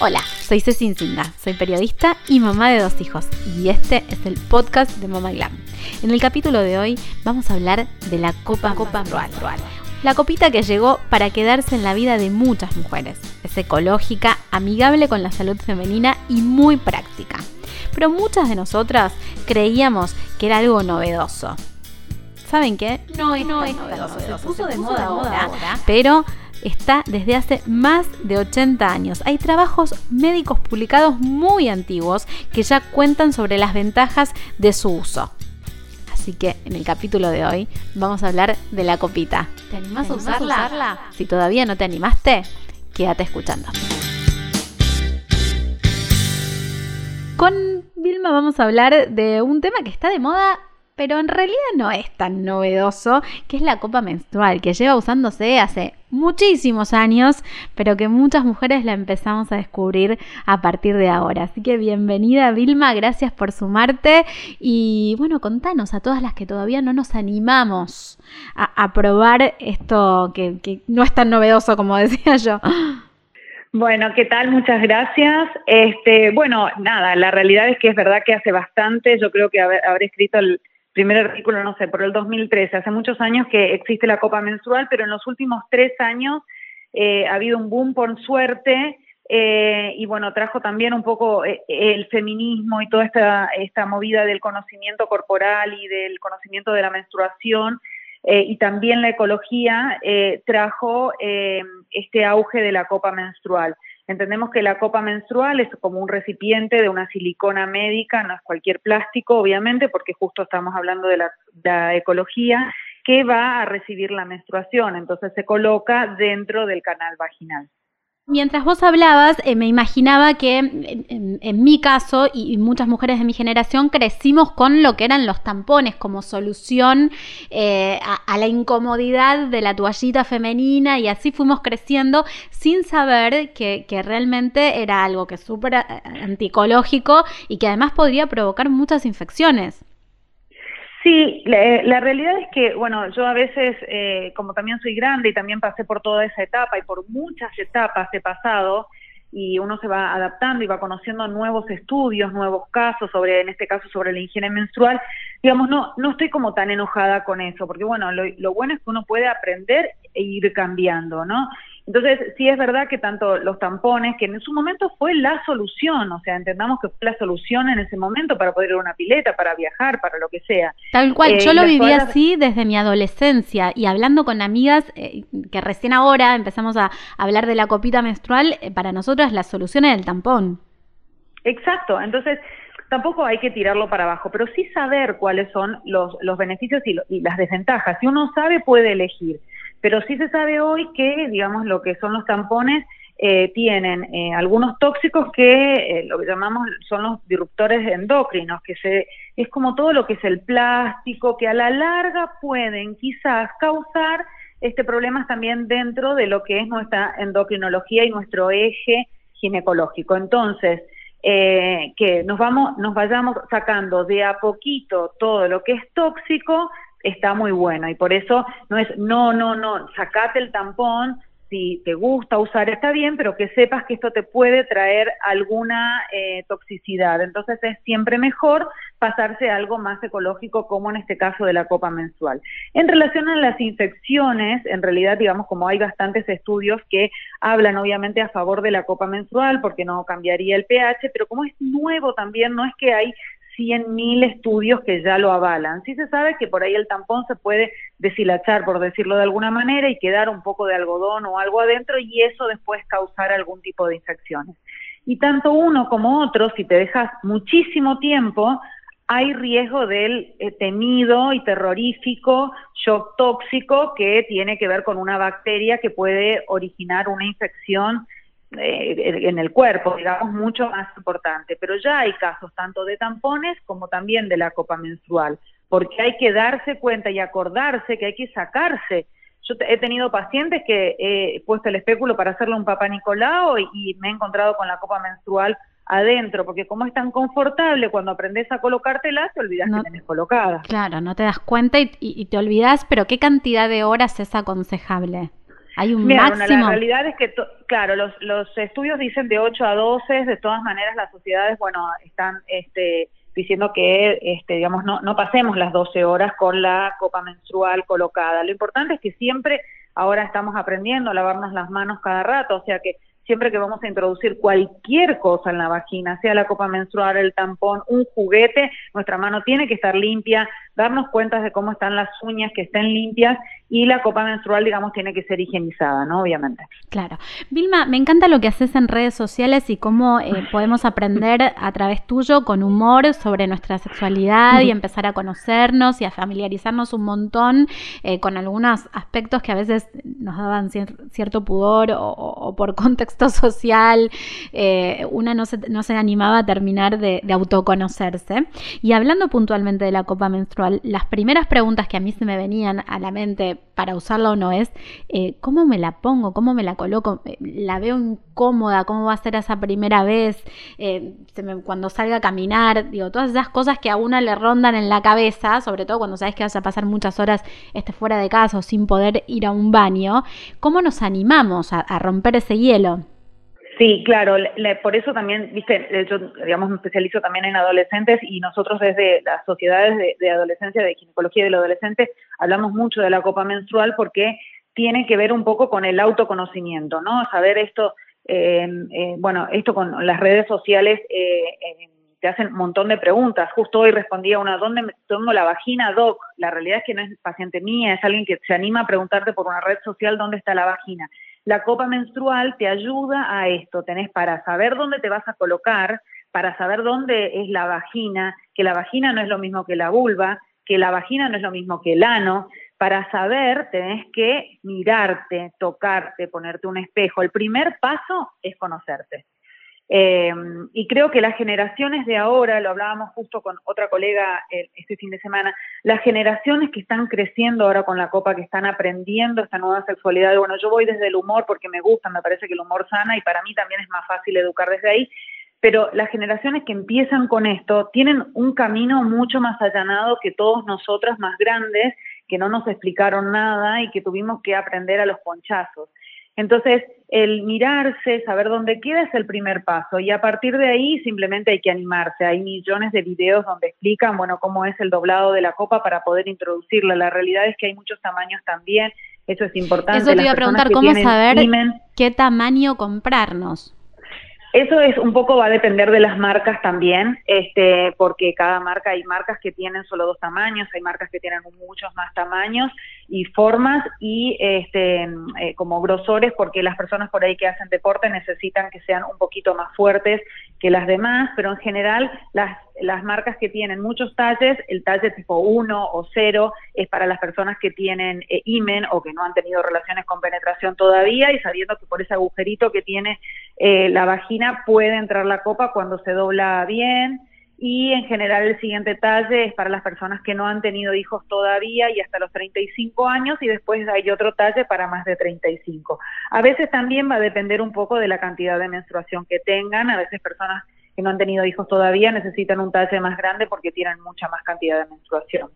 Hola, soy Ceci Incinga, soy periodista y mamá de dos hijos y este es el podcast de Mama Glam. En el capítulo de hoy vamos a hablar de la Copa Copa Rual. La copita que llegó para quedarse en la vida de muchas mujeres. Es ecológica, amigable con la salud femenina y muy práctica. Pero muchas de nosotras creíamos que era algo novedoso. ¿Saben qué? No es, no es novedoso. Se puso de moda ahora, pero está desde hace más de 80 años. Hay trabajos médicos publicados muy antiguos que ya cuentan sobre las ventajas de su uso. Así que en el capítulo de hoy vamos a hablar de la copita. ¿Te animás, a, usarla? Si todavía no te animaste, quédate escuchando. Con Vilma vamos a hablar de un tema que está de moda pero en realidad no es tan novedoso, que es la copa menstrual, que lleva usándose hace muchísimos años, pero que muchas mujeres la empezamos a descubrir a partir de ahora. Así que bienvenida Vilma, gracias por sumarte y bueno, contanos a todas las que todavía no nos animamos a, probar esto que, que no es tan novedoso como decía yo. Bueno, ¿qué tal? Muchas gracias. Este, bueno, nada, la realidad es que es verdad que hace bastante, yo creo que habré escrito el, primer artículo, no sé, por el 2013. Hace muchos años que existe la copa menstrual, pero en los últimos tres años eh, ha habido un boom por suerte. Eh, y bueno, trajo también un poco eh, el feminismo y toda esta, esta movida del conocimiento corporal y del conocimiento de la menstruación y también la ecología trajo este auge de la copa menstrual. Entendemos que la copa menstrual es como un recipiente de una silicona médica, no es cualquier plástico, obviamente, porque justo estamos hablando de la, ecología, que va a recibir la menstruación, entonces se coloca dentro del canal vaginal. Mientras vos hablabas, eh, me imaginaba que en, mi caso y, muchas mujeres de mi generación crecimos con lo que eran los tampones como solución eh, a, la incomodidad de la toallita femenina y así fuimos creciendo sin saber que, que realmente era algo que es súper eh, anticológico y que además podría provocar muchas infecciones. Sí, la, realidad es que, bueno, yo a veces, eh, como también soy grande y también pasé por toda esa etapa y por muchas etapas he pasado, y uno se va adaptando y va conociendo nuevos estudios, nuevos casos sobre, en este caso, sobre la higiene menstrual, digamos, no, no estoy como tan enojada con eso, porque bueno, lo, lo bueno es que uno puede aprender e ir cambiando, ¿no? Entonces, sí es verdad que tanto los tampones, que en su momento fue la solución, o sea, entendamos que fue la solución en ese momento para poder ir a una pileta, para viajar, para lo que sea. Tal cual, yo eh, lo viví así desde mi adolescencia y hablando con amigas eh, que recién ahora empezamos a hablar de la copita menstrual, eh, para nosotras la solución es el tampón. Exacto, entonces tampoco hay que tirarlo para abajo, pero sí saber cuáles son los, beneficios y, y las desventajas. Si uno sabe, puede elegir. Pero sí se sabe hoy que, digamos, lo que son los tampones eh, tienen eh, algunos tóxicos que eh, lo que llamamos son los disruptores endocrinos, que se, es como todo lo que es el plástico, que a la larga pueden quizás causar este problemas también dentro de lo que es nuestra endocrinología y nuestro eje ginecológico. Entonces, que nos vamos, nos vayamos sacando de a poquito todo lo que es tóxico está muy bueno y por eso no es no, no, no, sacate el tampón, si te gusta usar está bien, pero que sepas que esto te puede traer alguna eh, toxicidad. Entonces es siempre mejor pasarse a algo más ecológico, como en este caso de la copa menstrual. En relación a las infecciones, en realidad, digamos, como hay bastantes estudios que hablan obviamente a favor de la copa menstrual, porque no cambiaría el pH, pero como es nuevo también, no es que hay 100.000 estudios que ya lo avalan. Sí se sabe que por ahí el tampón se puede deshilachar, por decirlo de alguna manera, y quedar un poco de algodón o algo adentro y eso después causar algún tipo de infecciones. Y tanto uno como otro, si te dejas muchísimo tiempo, hay riesgo del eh, temido y terrorífico shock tóxico que tiene que ver con una bacteria que puede originar una infección eh, en el cuerpo, digamos, mucho más importante. Pero ya hay casos tanto de tampones como también de la copa menstrual, porque hay que darse cuenta y acordarse que hay que sacarse. Yo he tenido pacientes que he puesto el espéculo para hacerle un papá Nicolau y, me he encontrado con la copa menstrual adentro, porque como es tan confortable, cuando aprendes a colocártela, te olvidas que tenés colocada. Claro, no te das cuenta y, y te olvidas, pero ¿qué cantidad de horas es aconsejable? ¿Hay un máximo? la realidad es que, claro, los, los estudios dicen de 8 a 12, de todas maneras las sociedades, bueno, están este, diciendo que, este, digamos, no, no pasemos las 12 horas con la copa menstrual colocada. Lo importante es que siempre, ahora estamos aprendiendo a lavarnos las manos cada rato, o sea que siempre que vamos a introducir cualquier cosa en la vagina, sea la copa menstrual, el tampón, un juguete, nuestra mano tiene que estar limpia, darnos cuenta de cómo están las uñas, que estén limpias y la copa menstrual, digamos, tiene que ser higienizada, ¿no? Obviamente. Claro. Vilma, me encanta lo que haces en redes sociales y cómo eh, podemos aprender a través tuyo con humor sobre nuestra sexualidad y empezar a conocernos y a familiarizarnos un montón eh, con algunos aspectos que a veces nos daban cierto pudor o, por contexto social, eh, una no se, no se animaba a terminar de autoconocerse. Y hablando puntualmente de la copa menstrual, las primeras preguntas que a mí se me venían a la mente para usarla o no es, eh, ¿cómo me la pongo? ¿Cómo me la coloco? Eh, ¿La veo incómoda? ¿Cómo va a ser esa primera vez? Eh, cuando salga a caminar, digo, todas esas cosas que a una le rondan en la cabeza, sobre todo cuando sabes que vas a pasar muchas horas este, fuera de casa o sin poder ir a un baño, ¿cómo nos animamos a romper ese hielo? Sí, claro, por eso también, viste, yo digamos me especializo también en adolescentes y nosotros desde las sociedades de, adolescencia, de ginecología del adolescente, hablamos mucho de la copa menstrual porque tiene que ver un poco con el autoconocimiento, ¿no? Saber esto, eh, eh, bueno, esto con las redes sociales eh, te hacen un montón de preguntas. Justo hoy respondía una, ¿dónde me tomo la vagina, doc? La realidad es que no es paciente mía, es alguien que se anima a preguntarte por una red social dónde está la vagina. La copa menstrual te ayuda a esto, tenés para saber dónde te vas a colocar, para saber dónde es la vagina, que la vagina no es lo mismo que la vulva, que la vagina no es lo mismo que el ano. Para saber tenés que mirarte, tocarte, ponerte un espejo. El primer paso es conocerte. Eh, y creo que las generaciones de ahora, lo hablábamos justo con otra colega eh, este fin de semana, las generaciones que están creciendo ahora con la copa, que están aprendiendo esta nueva sexualidad, bueno, yo voy desde el humor porque me gusta, me parece que el humor sana y para mí también es más fácil educar desde ahí, pero las generaciones que empiezan con esto tienen un camino mucho más allanado que todos nosotras más grandes, que no nos explicaron nada y que tuvimos que aprender a los ponchazos. Entonces, el mirarse, saber dónde queda es el primer paso y a partir de ahí simplemente hay que animarse. Hay millones de videos donde explican, bueno, cómo es el doblado de la copa para poder introducirla. La realidad es que hay muchos tamaños también, eso es importante. Eso te iba a preguntar, ¿cómo saber qué tamaño comprarnos? Eso es un poco va a depender de las marcas también, este, porque cada marca hay marcas que tienen solo dos tamaños, hay marcas que tienen muchos más tamaños y formas y este, eh, como grosores, porque las personas por ahí que hacen deporte necesitan que sean un poquito más fuertes que las demás, pero en general las, las marcas que tienen muchos talles, el talle tipo 1 o 0 es para las personas que tienen eh, imen o que no han tenido relaciones con penetración todavía y sabiendo que por ese agujerito que tiene eh, la vagina puede entrar la copa cuando se dobla bien y en general el siguiente talle es para las personas que no han tenido hijos todavía y hasta los 35 años y después hay otro talle para más de 35. A veces también va a depender un poco de la cantidad de menstruación que tengan, a veces personas que no han tenido hijos todavía necesitan un talle más grande porque tienen mucha más cantidad de menstruación.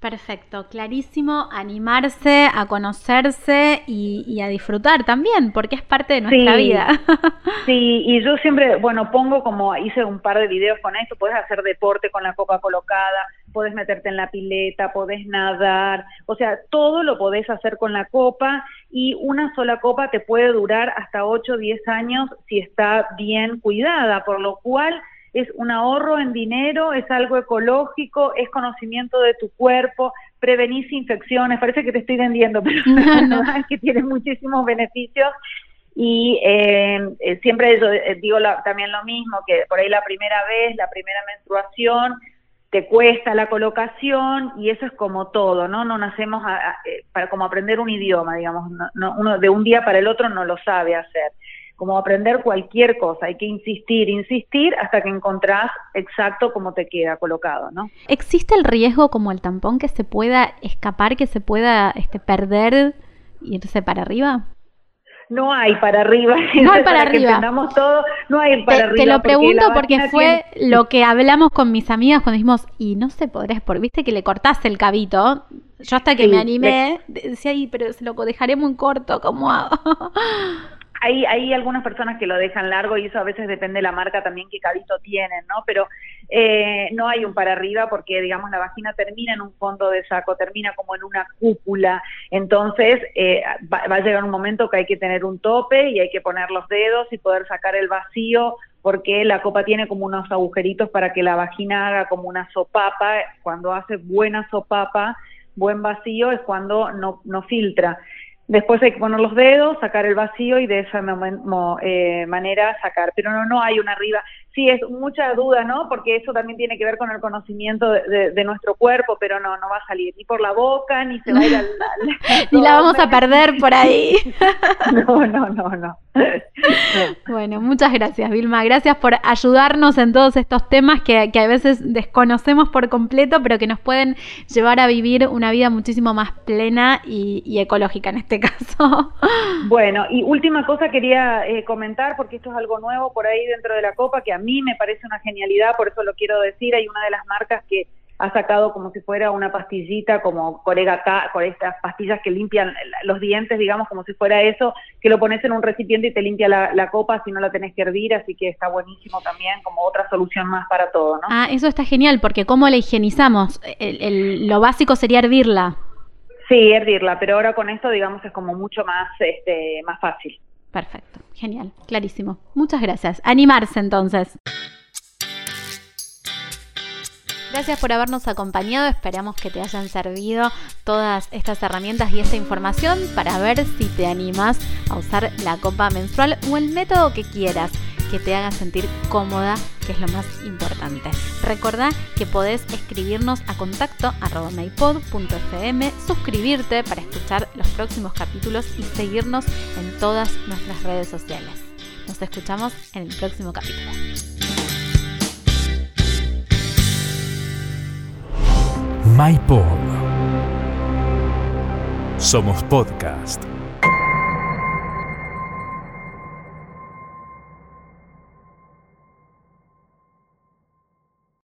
Perfecto, clarísimo, animarse a conocerse y, a disfrutar también, porque es parte de nuestra vida. sí, y yo siempre, bueno, pongo como, hice un par de videos con esto, puedes hacer deporte con la copa colocada, puedes meterte en la pileta, podés nadar, o sea, todo lo podés hacer con la copa y una sola copa te puede durar hasta 8 o 10 años si está bien cuidada, por lo cual es un ahorro en dinero, es algo ecológico, es conocimiento de tu cuerpo, prevenís infecciones, parece que te estoy vendiendo, pero no, es que tiene muchísimos beneficios y eh, eh, siempre yo eh, digo también lo mismo, que por ahí la primera vez, la primera menstruación, te cuesta la colocación y eso es como todo, ¿no? No nacemos para como aprender un idioma, digamos, uno de un día para el otro no lo sabe hacer como aprender cualquier cosa, hay que insistir, insistir hasta que encontrás exacto cómo te queda colocado, ¿no? ¿Existe el riesgo como el tampón que se pueda escapar, que se pueda este, perder y irse para arriba? No hay para arriba. No hay para, arriba. todo, no hay para te, arriba. Te lo pregunto porque, fue lo que hablamos con mis amigas cuando dijimos, y no se podrás, por viste que le cortaste el cabito. Yo hasta que me animé, decía, ahí, pero se lo dejaré muy corto, ¿cómo hago? hay, hay algunas personas que lo dejan largo y eso a veces depende de la marca también que cabito tienen, ¿no? Pero eh, no hay un para arriba porque, digamos, la vagina termina en un fondo de saco, termina como en una cúpula. Entonces, eh, va, va, a llegar un momento que hay que tener un tope y hay que poner los dedos y poder sacar el vacío porque la copa tiene como unos agujeritos para que la vagina haga como una sopapa. Cuando hace buena sopapa, buen vacío, es cuando no, no filtra. Después hay que poner los dedos, sacar el vacío y de esa eh, manera sacar. Pero no, no hay una arriba sí es mucha duda, ¿no? Porque eso también tiene que ver con el conocimiento de, nuestro cuerpo, pero no, no va a salir ni por la boca, ni se va a ir al... ni la vamos a perder por ahí. no, no, no, no. bueno, muchas gracias, Vilma. Gracias por ayudarnos en todos estos temas que, a veces desconocemos por completo, pero que nos pueden llevar a vivir una vida muchísimo más plena y, ecológica en este caso. bueno, y última cosa quería eh, comentar, porque esto es algo nuevo por ahí dentro de la Copa, que a mí me parece una genialidad, por eso lo quiero decir. Hay una de las marcas que ha sacado como si fuera una pastillita, como Corega con estas pastillas que limpian los dientes, digamos, como si fuera eso, que lo pones en un recipiente y te limpia la, copa si no la tenés que hervir, así que está buenísimo también como otra solución más para todo, ¿no? Ah, eso está genial, porque ¿cómo la higienizamos? lo básico sería hervirla. Sí, hervirla, pero ahora con esto, digamos, es como mucho más, este, más fácil. Perfecto, genial, clarísimo. Muchas gracias. Animarse entonces. Gracias por habernos acompañado, esperamos que te hayan servido todas estas herramientas y esta información para ver si te animas a usar la copa menstrual o el método que quieras que te haga sentir cómoda, que es lo más importante. Recordá que podés escribirnos a contacto maypod.fm, suscribirte para escuchar los próximos capítulos y seguirnos en todas nuestras redes sociales. Nos escuchamos en el próximo capítulo. MyPod. Somos podcast.